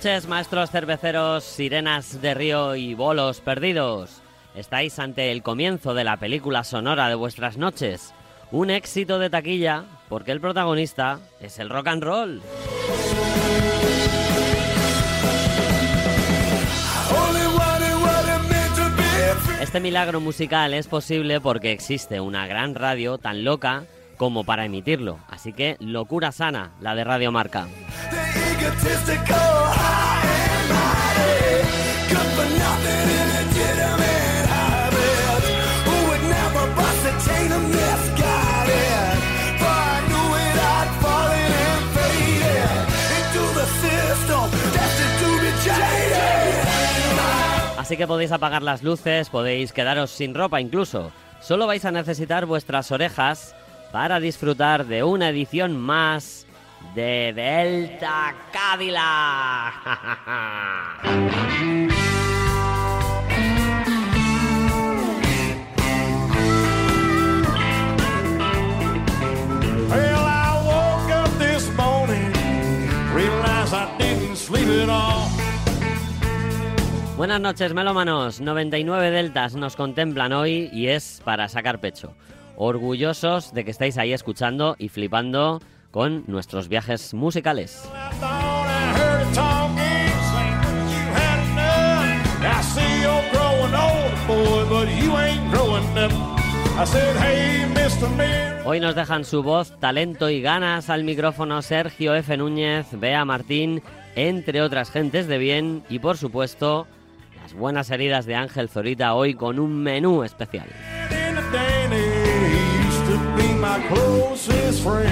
Noches, maestros cerveceros, sirenas de río y bolos perdidos. Estáis ante el comienzo de la película sonora de vuestras noches. Un éxito de taquilla porque el protagonista es el rock and roll. Este milagro musical es posible porque existe una gran radio tan loca como para emitirlo. Así que locura sana, la de Radio Marca. Así que podéis apagar las luces, podéis quedaros sin ropa incluso. Solo vais a necesitar vuestras orejas para disfrutar de una edición más de Delta Cadillac. Buenas noches, melómanos. 99 deltas nos contemplan hoy y es para sacar pecho. Orgullosos de que estáis ahí escuchando y flipando con nuestros viajes musicales. Hoy nos dejan su voz, talento y ganas al micrófono Sergio F. Núñez, Bea Martín, entre otras gentes de bien y por supuesto las buenas heridas de Ángel Zorita hoy con un menú especial. Be my closest friend.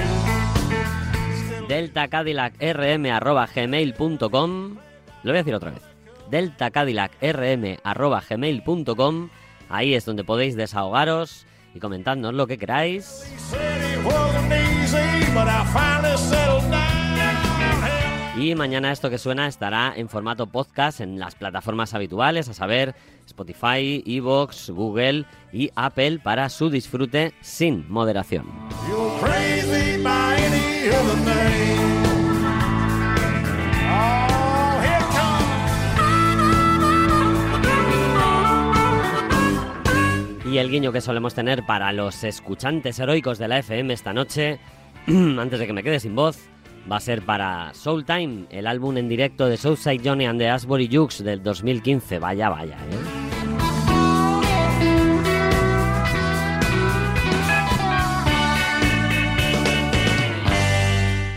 deltacadillacrm.gmail.com Lo voy a decir otra vez. deltacadillacrm.gmail.com Ahí es donde podéis desahogaros y comentadnos lo que queráis. Y mañana esto que suena estará en formato podcast en las plataformas habituales, a saber, Spotify, Evox, Google y Apple para su disfrute sin moderación. Oh. Y el guiño que solemos tener para los escuchantes heroicos de la FM esta noche, antes de que me quede sin voz, va a ser para Soul Time, el álbum en directo de Southside Johnny and the Asbury Jukes del 2015. Vaya, vaya, ¿eh?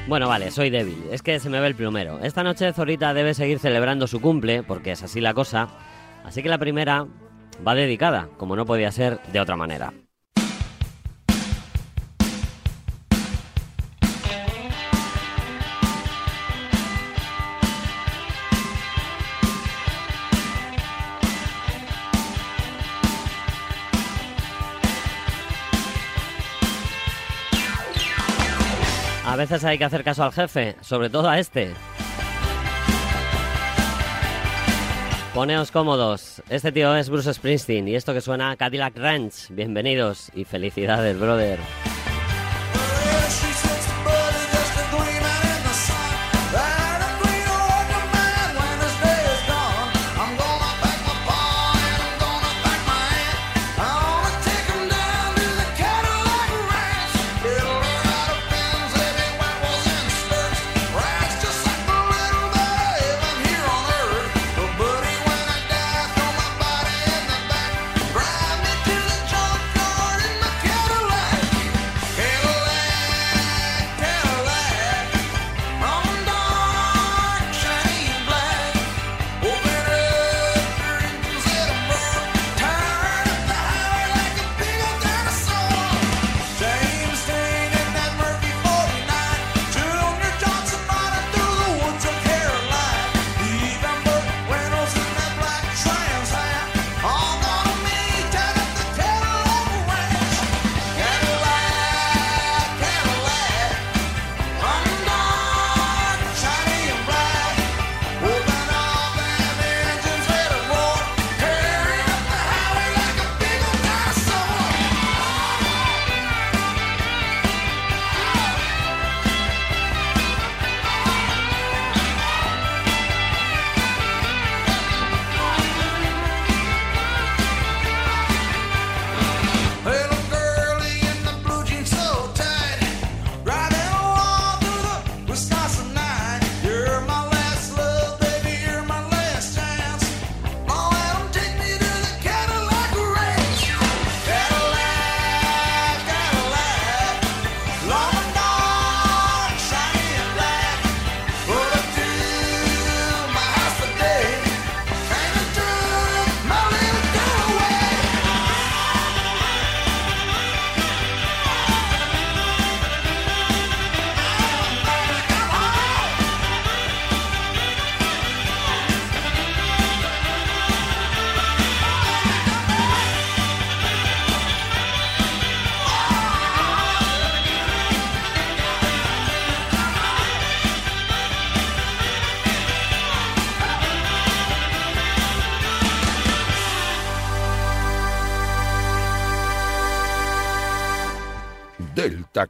Bueno, vale, soy débil. Es que se me ve el plumero. Esta noche Zorita debe seguir celebrando su cumple, porque es así la cosa. Así que la primera va dedicada, como no podía ser de otra manera. Veces hay que hacer caso al jefe, sobre todo a este. Poneos cómodos. Este tío es Bruce Springsteen y esto que suena Cadillac Ranch. Bienvenidos y felicidades, brother.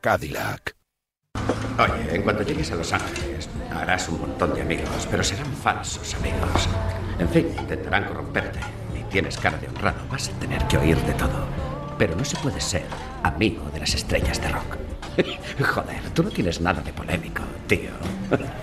Cadillac. Oye, en cuanto llegues a Los Ángeles, harás un montón de amigos, pero serán falsos amigos. En fin, intentarán corromperte. Y tienes cara de honrado, vas a tener que oír de todo. Pero no se puede ser amigo de las estrellas de rock. Joder, tú no tienes nada de polémico, tío.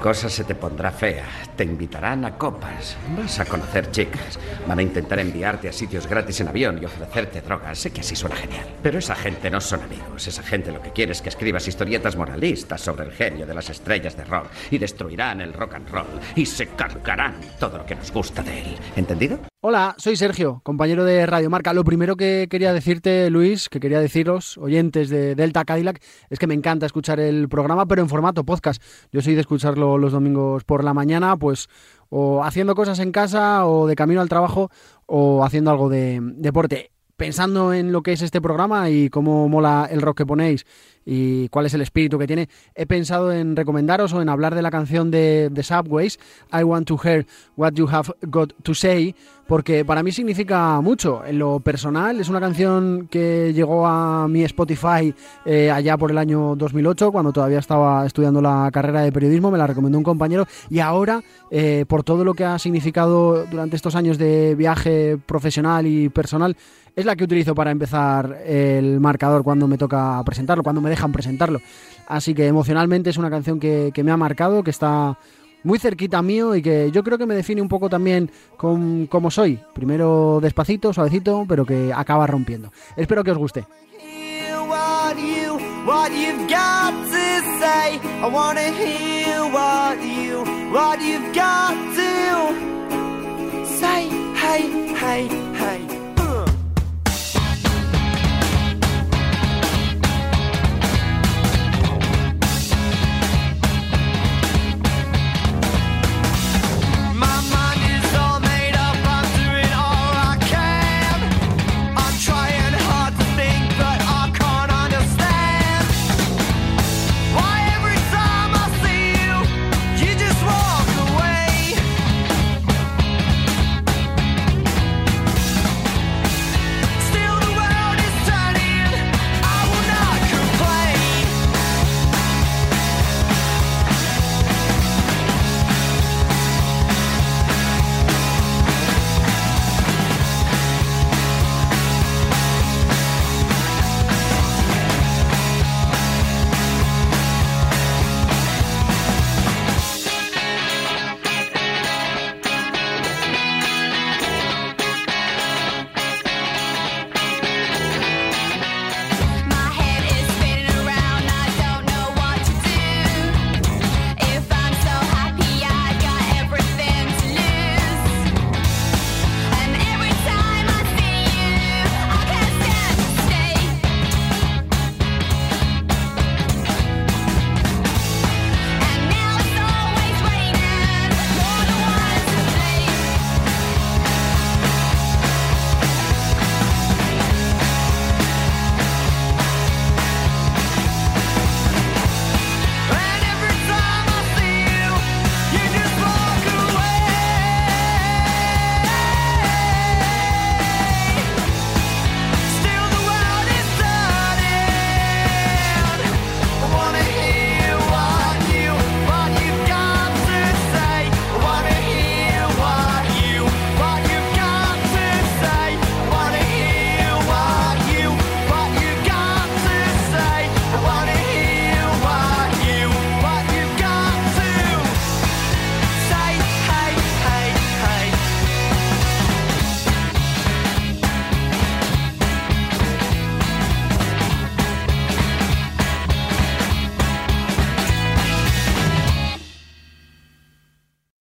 Cosa se te pondrá fea. Te invitarán a copas. Vas a conocer chicas. Van a intentar enviarte a sitios gratis en avión y ofrecerte drogas. Sé que así suena genial. Pero esa gente no son amigos. Esa gente lo que quiere es que escribas historietas moralistas sobre el genio de las estrellas de rock. Y destruirán el rock and roll. Y se cargarán todo lo que nos gusta de él. ¿Entendido? Hola, soy Sergio, compañero de Radio Marca. Lo primero que quería decirte, Luis, que quería deciros, oyentes de Delta Cadillac, es que me encanta escuchar el programa, pero en formato podcast. Yo soy de escucharlo los domingos por la mañana, pues o haciendo cosas en casa, o de camino al trabajo, o haciendo algo de deporte. Pensando en lo que es este programa y cómo mola el rock que ponéis y cuál es el espíritu que tiene, he pensado en recomendaros o en hablar de la canción de, de Subways, I Want to Hear What You Have Got to Say, porque para mí significa mucho. En lo personal, es una canción que llegó a mi Spotify eh, allá por el año 2008, cuando todavía estaba estudiando la carrera de periodismo, me la recomendó un compañero, y ahora, eh, por todo lo que ha significado durante estos años de viaje profesional y personal, es la que utilizo para empezar el marcador cuando me toca presentarlo, cuando me dejan presentarlo. Así que emocionalmente es una canción que, que me ha marcado, que está muy cerquita mío y que yo creo que me define un poco también con cómo soy. Primero despacito, suavecito, pero que acaba rompiendo. Espero que os guste.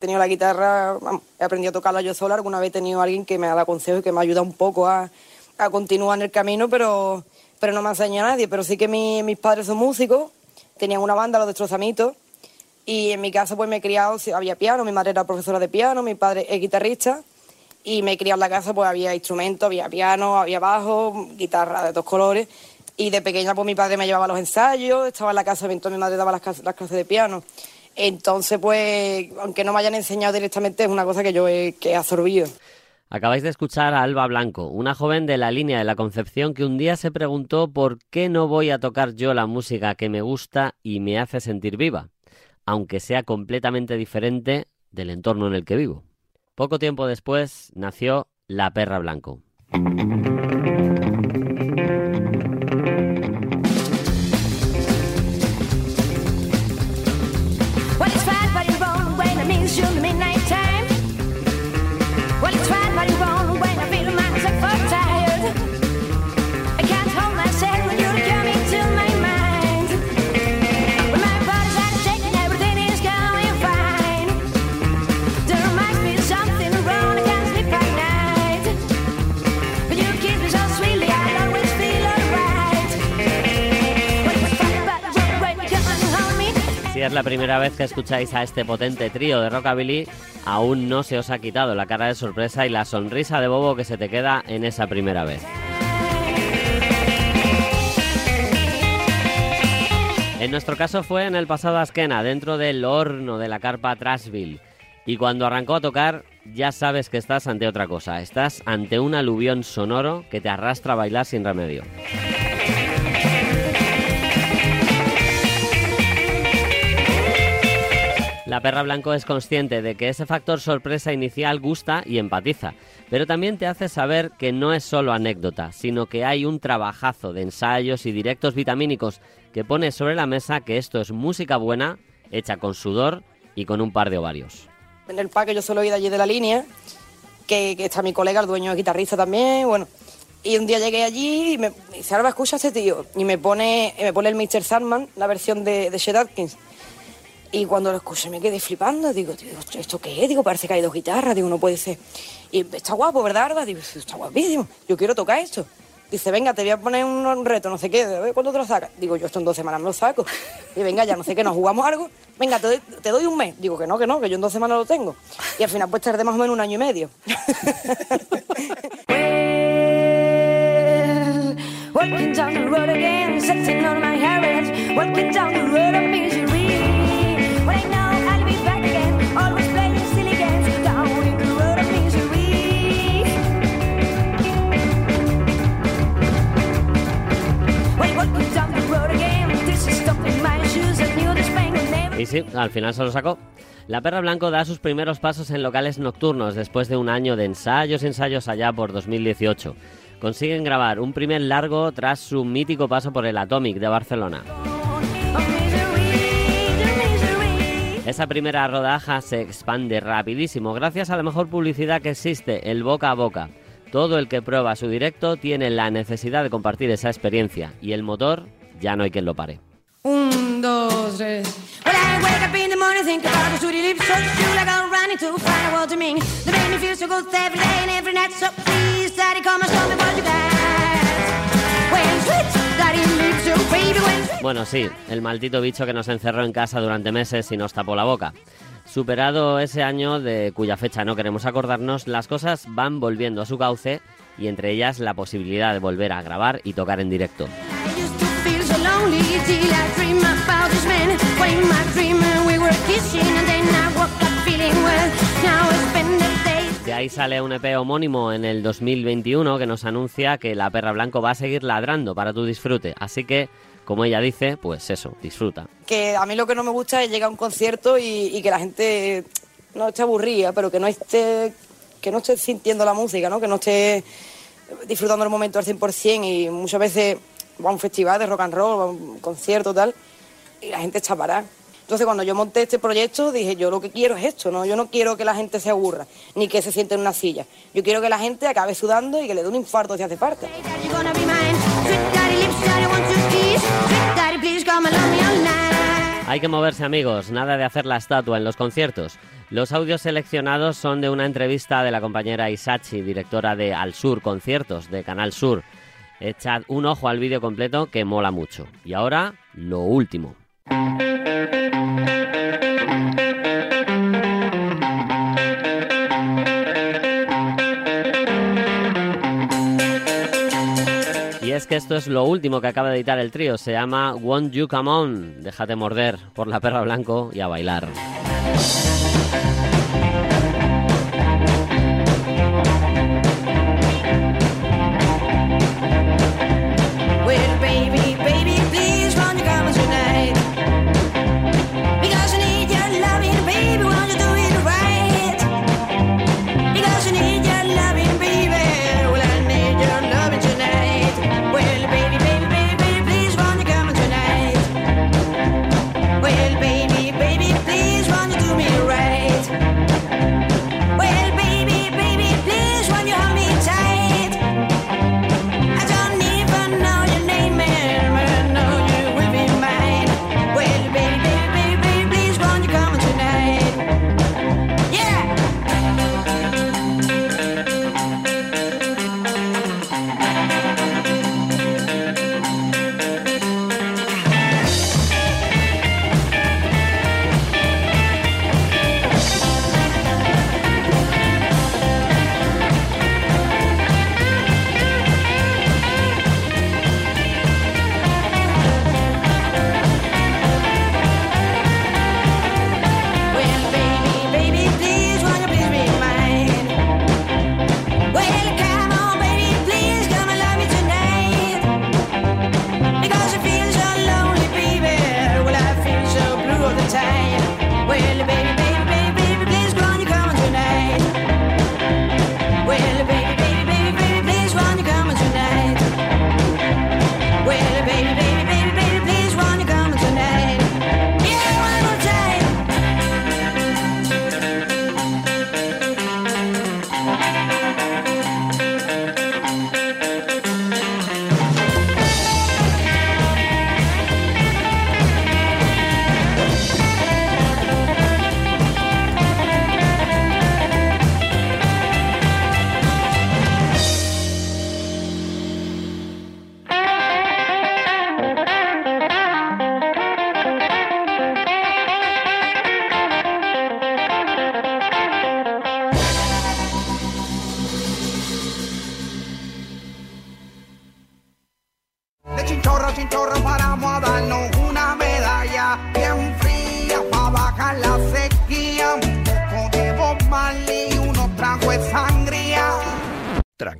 He tenido la guitarra, he aprendido a tocarla yo sola. Alguna vez he tenido alguien que me ha dado consejos y que me ayuda un poco a, a continuar en el camino, pero, pero no me ha enseñado a nadie. Pero sí que mi- mis padres son músicos, tenían una banda, los destrozamitos, y en mi casa pues me he criado, había piano, mi madre era profesora de piano, mi padre es guitarrista, y me he criado en la casa pues había instrumentos, había piano, había bajo, guitarra de dos colores. Y de pequeña pues mi padre me llevaba a los ensayos, estaba en la casa, entonces mi madre daba las clases de piano. Entonces, pues, aunque no me hayan enseñado directamente, es una cosa que yo he, que he absorbido. Acabáis de escuchar a Alba Blanco, una joven de la línea de la Concepción que un día se preguntó por qué no voy a tocar yo la música que me gusta y me hace sentir viva, aunque sea completamente diferente del entorno en el que vivo. Poco tiempo después nació La Perra Blanco. Es la primera vez que escucháis a este potente trío de rockabilly, aún no se os ha quitado la cara de sorpresa y la sonrisa de bobo que se te queda en esa primera vez. En nuestro caso fue en el pasado Askena, dentro del horno de la carpa Trashville. Y cuando arrancó a tocar, ya sabes que estás ante otra cosa. Estás ante un aluvión sonoro que te arrastra a bailar sin remedio. La perra blanco es consciente de que ese factor sorpresa inicial gusta y empatiza, pero también te hace saber que no es solo anécdota, sino que hay un trabajazo de ensayos y directos vitamínicos que pone sobre la mesa que esto es música buena, hecha con sudor y con un par de ovarios. En el parque yo solo he ido allí de la línea, que, que está mi colega, el dueño de guitarrista también, bueno. Y un día llegué allí y me dice, Alba, escucha a este tío. Y me pone, me pone el Mr. Sandman, la versión de, de Chet Atkins. Y cuando lo escuché me quedé flipando. Digo, ¿esto qué es? Digo, parece que hay dos guitarras. Digo, no puede ser. Y está guapo, ¿verdad? Digo, "Sí, está guapísimo. Yo quiero tocar esto. Dice, venga, te voy a poner un, reto, no sé qué. Ver, ¿Cuándo te lo sacas? Digo, yo esto en dos semanas me lo saco. Y venga, ya no sé qué, nos jugamos algo. Venga, te doy, te doy un mes. Digo, que no, que no, que yo en dos semanas lo tengo. Y al final pues tardé más o menos un año y medio. Well, Y sí, al final se lo sacó. La Perra Blanco da sus primeros pasos en locales nocturnos después de un año de ensayos y ensayos allá por 2018. Consiguen grabar un primer largo tras su mítico paso por el Atomic de Barcelona. Esa primera rodaja se expande rapidísimo gracias a la mejor publicidad que existe, el boca a boca. Todo el que prueba su directo tiene la necesidad de compartir esa experiencia y el motor ya no hay quien lo pare. Un, dos, tres. Well, I wake up in the morning, think about the sweetie lips, so true, like I'm running to find out what you mean. They make me feel so good every day and every night, so please, daddy, come and show me what you got. When sweet daddy leaves you, baby, when sweet. Bueno, sí, el maldito bicho que nos encerró en casa durante meses y nos tapó la boca. Superado ese año de cuya fecha no queremos acordarnos, las cosas van volviendo a su cauce y entre ellas la posibilidad de volver a grabar y tocar en directo. I used to feel so lonely till I dreamed about this man. When my dream we were kissing, and then I woke up feeling well. Now I spend the days. De ahí sale un EP homónimo en el 2021 que nos anuncia que la perra blanco va a seguir ladrando para tu disfrute. Así que, como ella dice, pues eso, disfruta. que a mí lo que no me gusta es llegar a un concierto y, y que la gente no esté aburrida, pero que no esté que no esté sintiendo la música, ¿no? que no esté disfrutando el momento al 100% y muchas veces va a un festival de rock and roll, va a un concierto tal, y la gente está parada. Entonces cuando yo monté este proyecto dije, yo lo que quiero es esto, ¿no? Yo no quiero que la gente se aburra, ni que se siente en una silla. Yo quiero que la gente acabe sudando y que le dé un infarto si hace falta. Hay que moverse amigos, nada de hacer la estatua en los conciertos. Los audios seleccionados son de una entrevista de la compañera Isachi, directora de Al Sur Conciertos de Canal Sur. Echad un ojo al vídeo completo que mola mucho. Y ahora, lo último. Y es que esto es lo último que acaba de editar el trío. Se llama Won't You Come On. Déjate morder por la perra blanco y a bailar.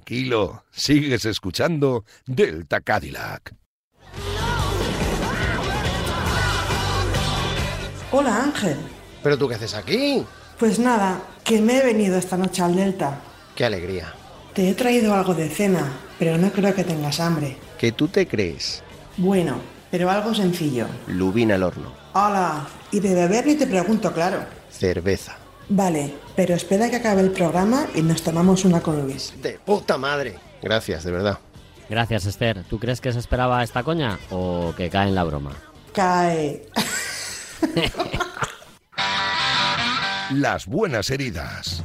Tranquilo, sigues escuchando Delta Cadillac. Hola Ángel. ¿Pero tú qué haces aquí? Pues nada, que me he venido esta noche al Delta. ¡Qué alegría! Te he traído algo de cena, pero no creo que tengas hambre. ¿Qué tú te crees? Bueno, pero algo sencillo. Lubina al horno. Hola, y de beber ni te pregunto, claro. Cerveza. Vale, pero espera que acabe el programa y nos tomamos una con Luis. ¡De puta madre! Gracias, de verdad. Gracias, Esther. ¿Tú crees que se esperaba esta coña o que cae en la broma? Cae. Las buenas heridas.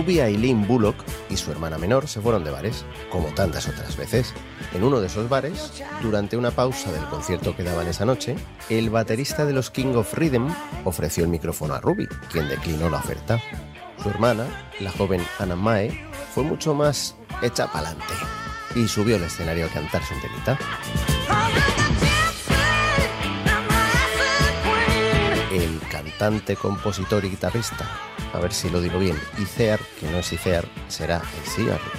Ruby Aileen Bullock y su hermana menor se fueron de bares, como tantas otras veces. En uno de esos bares, durante una pausa del concierto que daban esa noche, el baterista de los King of Rhythm ofreció el micrófono a Ruby, quien declinó la oferta. Su hermana, la joven Anna Mae, fue mucho más hecha pa'lante y subió al escenario a cantarse un temita. El cantante, compositor y guitarrista, a ver si lo digo bien, Icear, que no es Icear, será el cigarro.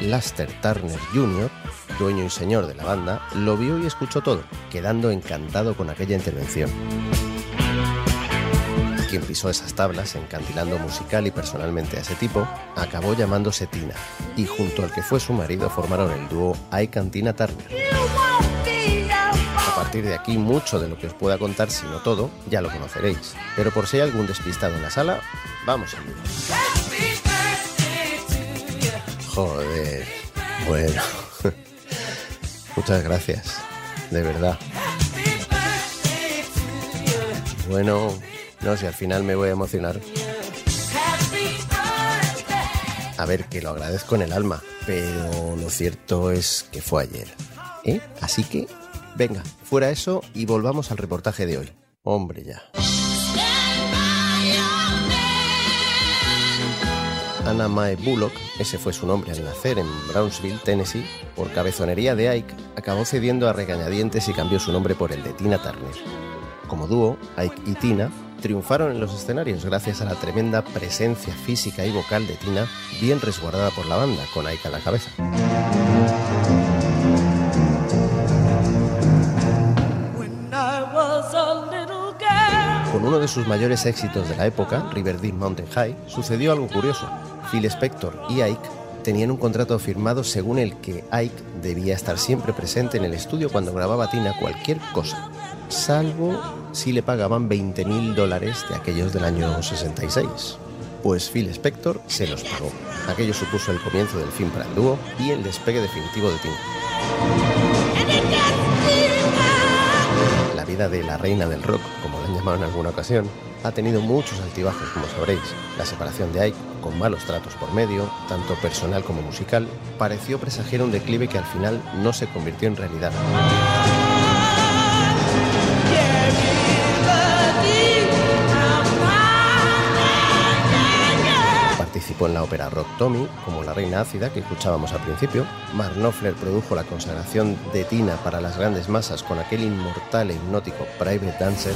Laster Turner Jr., dueño y señor de la banda, lo vio y escuchó todo, quedando encantado con aquella intervención. Quien pisó esas tablas, encantilando musical y personalmente a ese tipo, acabó llamándose Tina, y junto al que fue su marido formaron el dúo Ike and Tina Turner. De aquí, mucho de lo que os pueda contar, si no todo, ya lo conoceréis. Pero por si hay algún despistado en la sala, vamos al lío. Joder, bueno. Muchas gracias, de verdad. Bueno, no sé, al final me voy a emocionar. A ver, que lo agradezco en el alma, pero lo cierto es que fue ayer. ¿Eh? Así que, venga, fuera eso y volvamos al reportaje de hoy. Hombre, ya. Anna Mae Bullock, ese fue su nombre al nacer en Brownsville, Tennessee, por cabezonería de Ike, acabó cediendo a regañadientes y cambió su nombre por el de Tina Turner. Como dúo, Ike y Tina triunfaron en los escenarios gracias a la tremenda presencia física y vocal de Tina, bien resguardada por la banda, con Ike a la cabeza. De sus mayores éxitos de la época, River Deep Mountain High, sucedió algo curioso. Phil Spector y Ike tenían un contrato firmado según el que Ike debía estar siempre presente en el estudio cuando grababa Tina cualquier cosa, salvo si le pagaban 20 mil dólares de aquellos del año 66. Pues Phil Spector se los pagó. Aquello supuso el comienzo del fin para el dúo y el despegue definitivo de Tina. La vida de la reina del rock, llamado en alguna ocasión, ha tenido muchos altibajos, como sabréis. La separación de Ike, con malos tratos por medio, tanto personal como musical, pareció presagiar un declive que al final no se convirtió en realidad. Ópera Rock Tommy, como la reina ácida que escuchábamos al principio. Mark Knopfler produjo la consagración de Tina para las grandes masas con aquel inmortal e hipnótico Private Dancer.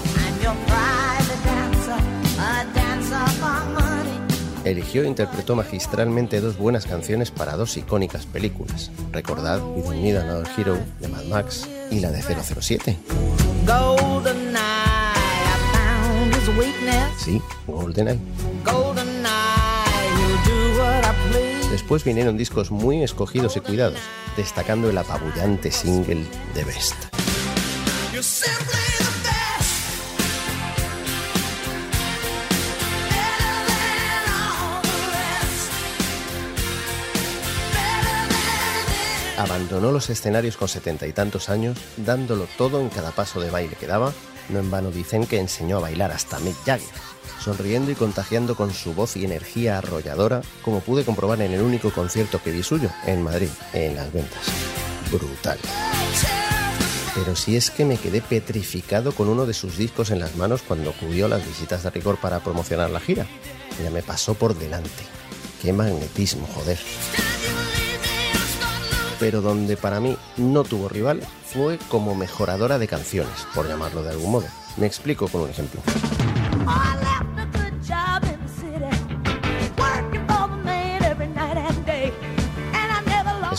Eligió e interpretó magistralmente dos buenas canciones para dos icónicas películas. Recordad We Don't Need Another Hero de Mad Max y la de 007. Golden eye, I found his weakness. Sí, GoldenEye. Después vinieron discos muy escogidos y cuidados, destacando el apabullante single The Best. Abandonó los escenarios con setenta y tantos años, dándolo todo en cada paso de baile que daba. No en vano dicen que enseñó a bailar hasta Mick Jagger, sonriendo y contagiando con su voz y energía arrolladora, como pude comprobar en el único concierto que vi suyo, en Madrid, en las ventas. Brutal. Pero si es que me quedé petrificado con uno de sus discos en las manos cuando acudió a las visitas de rigor para promocionar la gira. Ya me pasó por delante. Qué magnetismo, joder. Pero donde para mí no tuvo rival fue como mejoradora de canciones, por llamarlo de algún modo. Me explico con un ejemplo.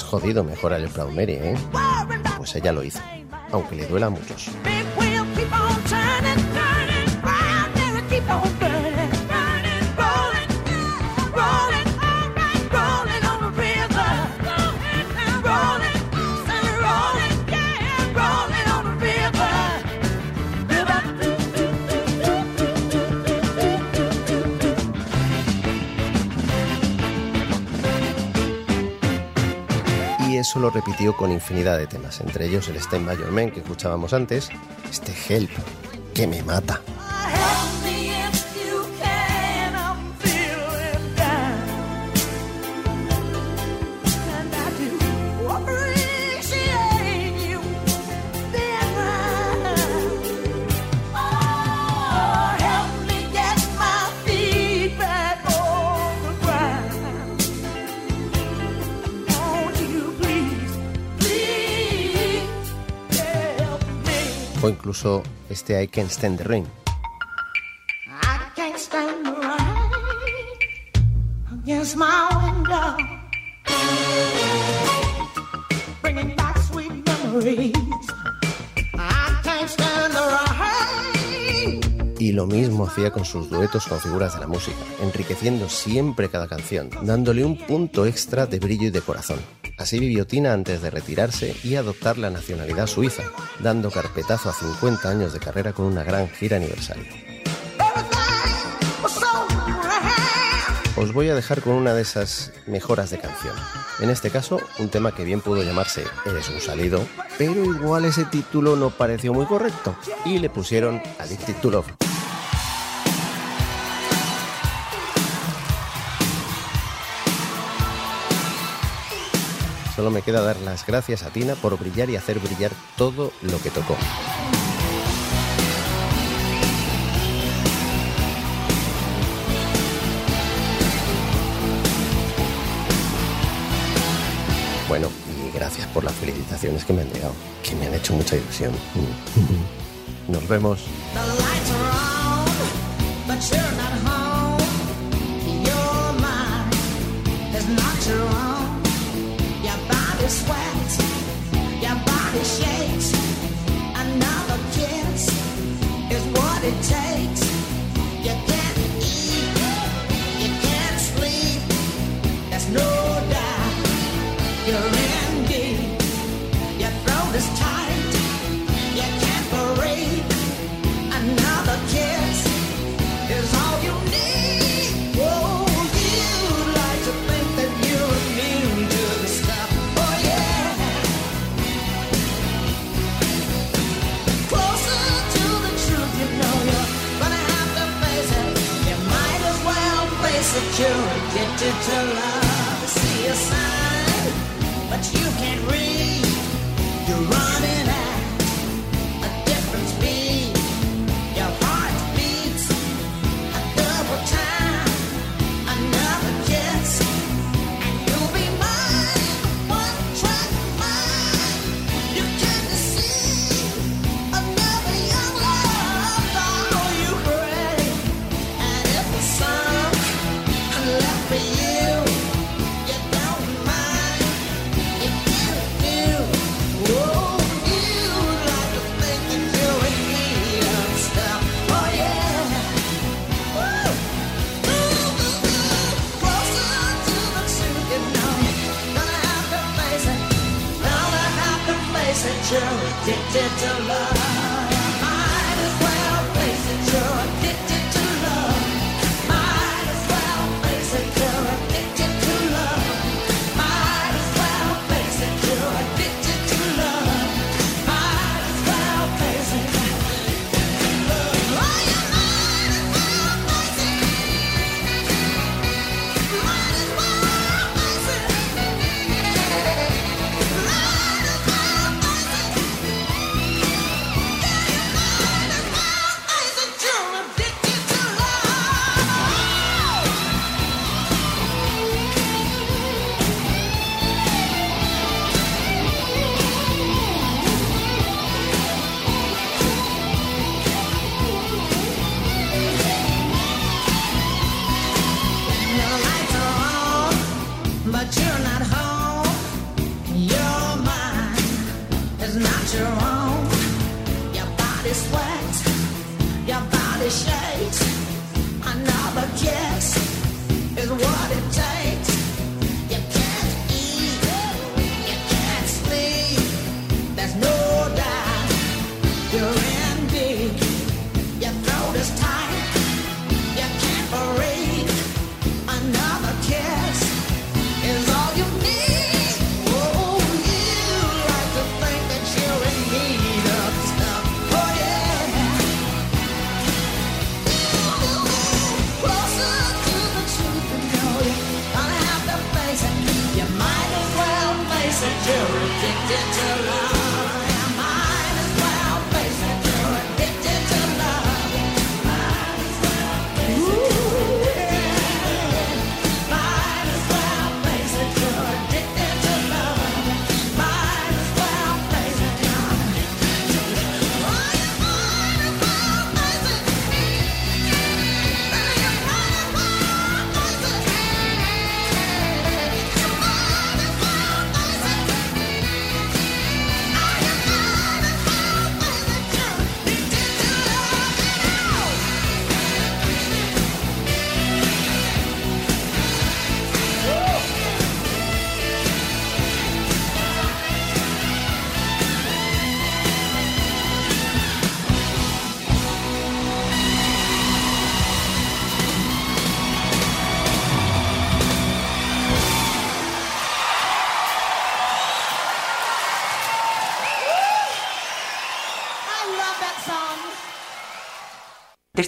Jodido mejorar el Proud Mary, ¿eh? Pues ella lo hizo, aunque le duela a muchos. Eso lo repitió con infinidad de temas, entre ellos el Stay By Your Man que escuchábamos antes, este Help, que me mata. O incluso este I Can't Stand the Rain. I can't stand the stand the. Lo mismo hacía con sus duetos con figuras de la música, enriqueciendo siempre cada canción, dándole un punto extra de brillo y de corazón. Así vivió Tina antes de retirarse y adoptar la nacionalidad suiza, dando carpetazo a 50 años de carrera con una gran gira grand. Os voy a dejar con una de esas mejoras de canción. En este caso, un tema que bien pudo llamarse Eres un salido, pero igual ese título no pareció muy correcto y le pusieron Addicted to Love. Solo me queda dar las gracias a Tina por brillar y hacer brillar todo lo que tocó. Bueno, y gracias por las felicitaciones que me han llegado, que me han hecho mucha ilusión. Nos vemos. Addicted to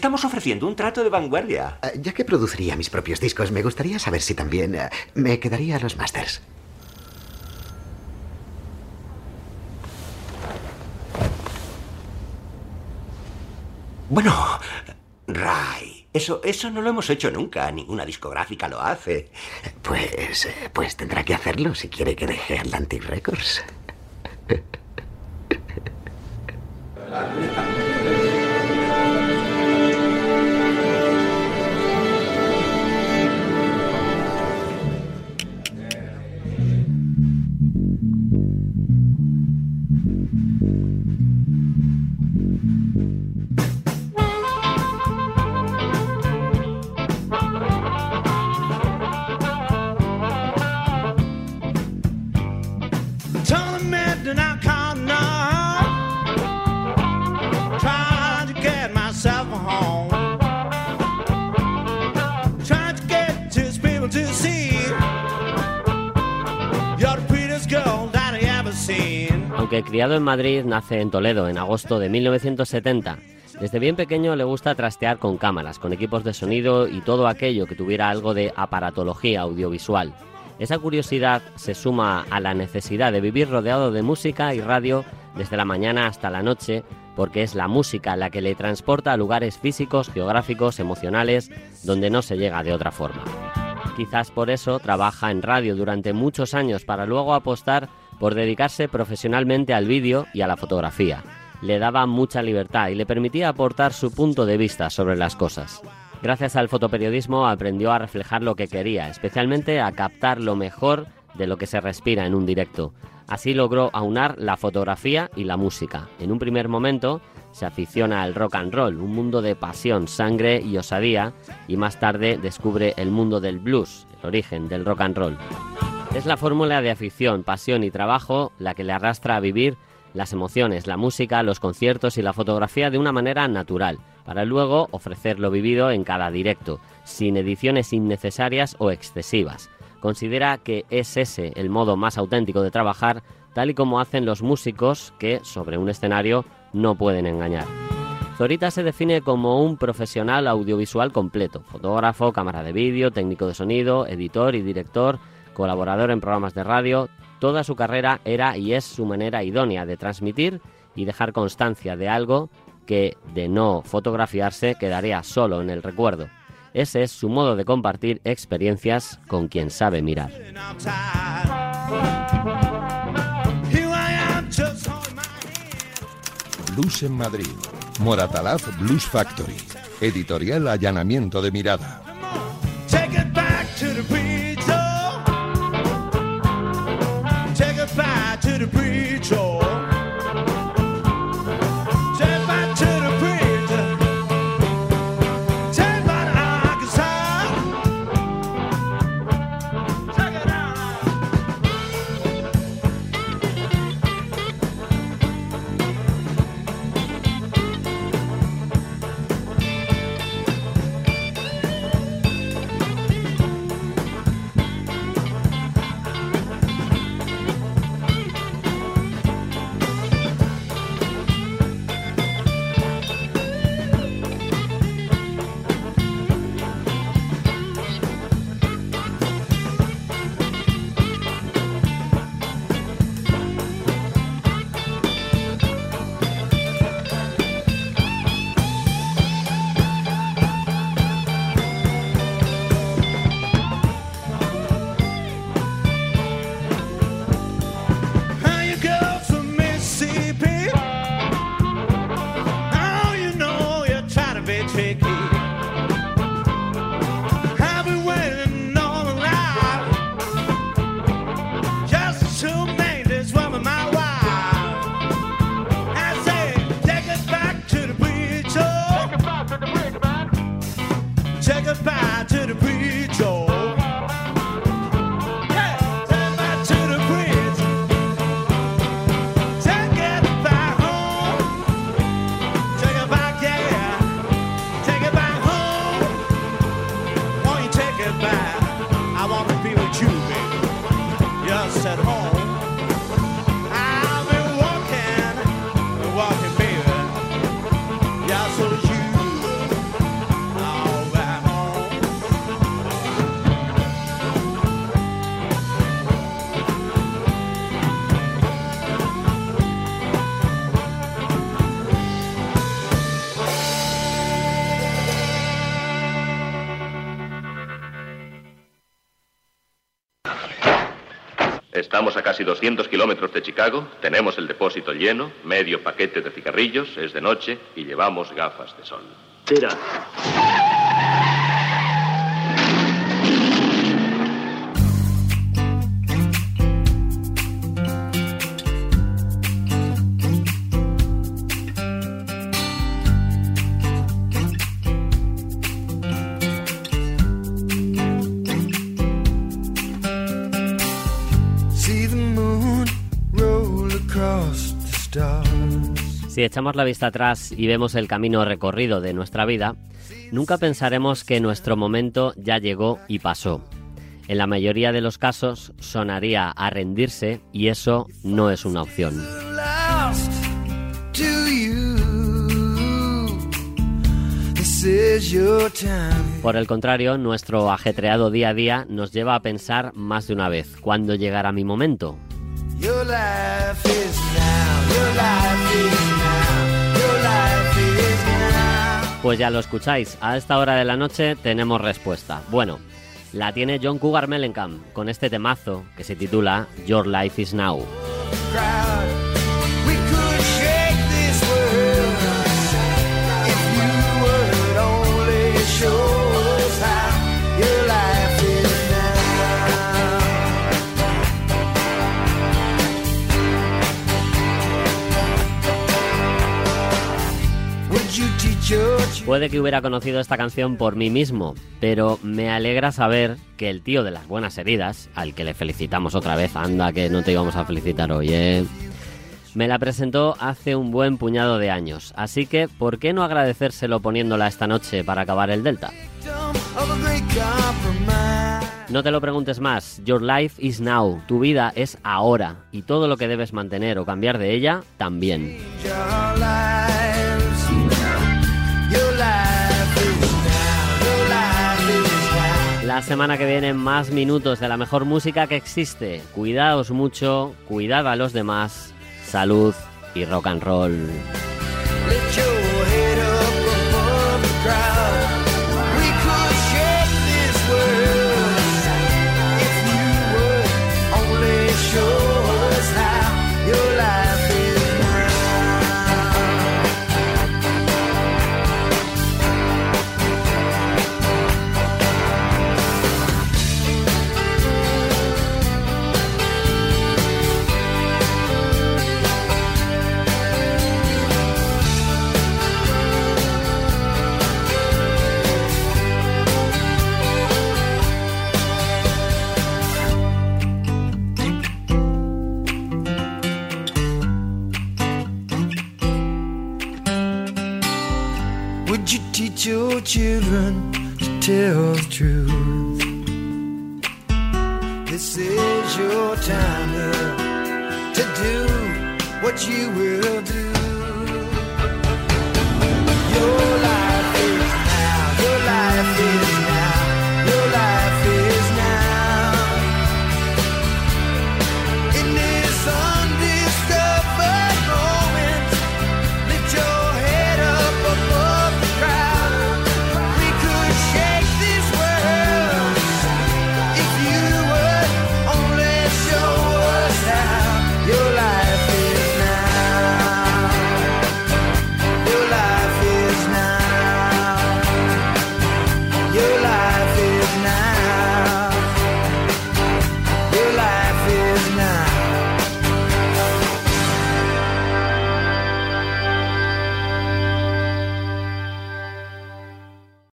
estamos ofreciendo un trato de vanguardia. Eh, Ya que produciría mis propios discos, me gustaría saber si también eh, me quedaría a los masters. Bueno, Ray, eso, eso no lo hemos hecho nunca. Ninguna discográfica lo hace. Pues, eh, pues tendrá que hacerlo si quiere que deje Atlantic Records. Criado en Madrid, nace en Toledo en agosto de 1970. Desde bien pequeño le gusta trastear con cámaras, con equipos de sonido y todo aquello que tuviera algo de aparatología audiovisual. Esa curiosidad se suma a la necesidad de vivir rodeado de música y radio desde la mañana hasta la noche, porque es la música la que le transporta a lugares físicos, geográficos, emocionales, donde no se llega de otra forma. Quizás por eso trabaja en radio durante muchos años para luego apostar por dedicarse profesionalmente al vídeo y a la fotografía. Le daba mucha libertad y le permitía aportar su punto de vista sobre las cosas. Gracias al fotoperiodismo aprendió a reflejar lo que quería, especialmente a captar lo mejor de lo que se respira en un directo. Así logró aunar la fotografía y la música. En un primer momento se aficiona al rock and roll, un mundo de pasión, sangre y osadía, y más tarde descubre el mundo del blues, el origen del rock and roll. Es la fórmula de afición, pasión y trabajo la que le arrastra a vivir las emociones, la música, los conciertos y la fotografía de una manera natural, para luego ofrecer lo vivido en cada directo, sin ediciones innecesarias o excesivas. Considera que es ese el modo más auténtico de trabajar, tal y como hacen los músicos que, sobre un escenario, no pueden engañar. Zorita se define como un profesional audiovisual completo, fotógrafo, cámara de vídeo, técnico de sonido, editor y director, colaborador en programas de radio. Toda su carrera era y es su manera idónea de transmitir y dejar constancia de algo que, de no fotografiarse, quedaría solo en el recuerdo. Ese es su modo de compartir experiencias con quien sabe mirar. Blues en Madrid. Moratalaz Blues Factory. Editorial Allanamiento de Mirada. Casi 200 kilómetros de Chicago, tenemos el depósito lleno, medio paquete de cigarrillos, es de noche y llevamos gafas de sol. Tira. Si echamos la vista atrás y vemos el camino recorrido de nuestra vida, nunca pensaremos que nuestro momento ya llegó y pasó. En la mayoría de los casos sonaría a rendirse y eso no es una opción. Por el contrario, nuestro ajetreado día a día nos lleva a pensar más de una vez, ¿cuándo llegará mi momento? Pues ya lo escucháis, a esta hora de la noche tenemos respuesta. Bueno, la tiene John Cougar Mellencamp con este temazo que se titula Your Life is Now. Puede que hubiera conocido esta canción por mí mismo, pero me alegra saber que el tío de las buenas heridas, al que le felicitamos otra vez, anda que no te íbamos a felicitar hoy, ¿eh? me la presentó hace un buen puñado de años, así que ¿por qué no agradecérselo poniéndola esta noche para acabar el Delta? No te lo preguntes más, Your Life is Now, tu vida es ahora, y todo lo que debes mantener o cambiar de ella, también. La semana que viene más minutos de la mejor música que existe. Cuidaos mucho, cuidad a los demás, salud y rock and roll. Children to tell the truth? This is your time here to do what you will do.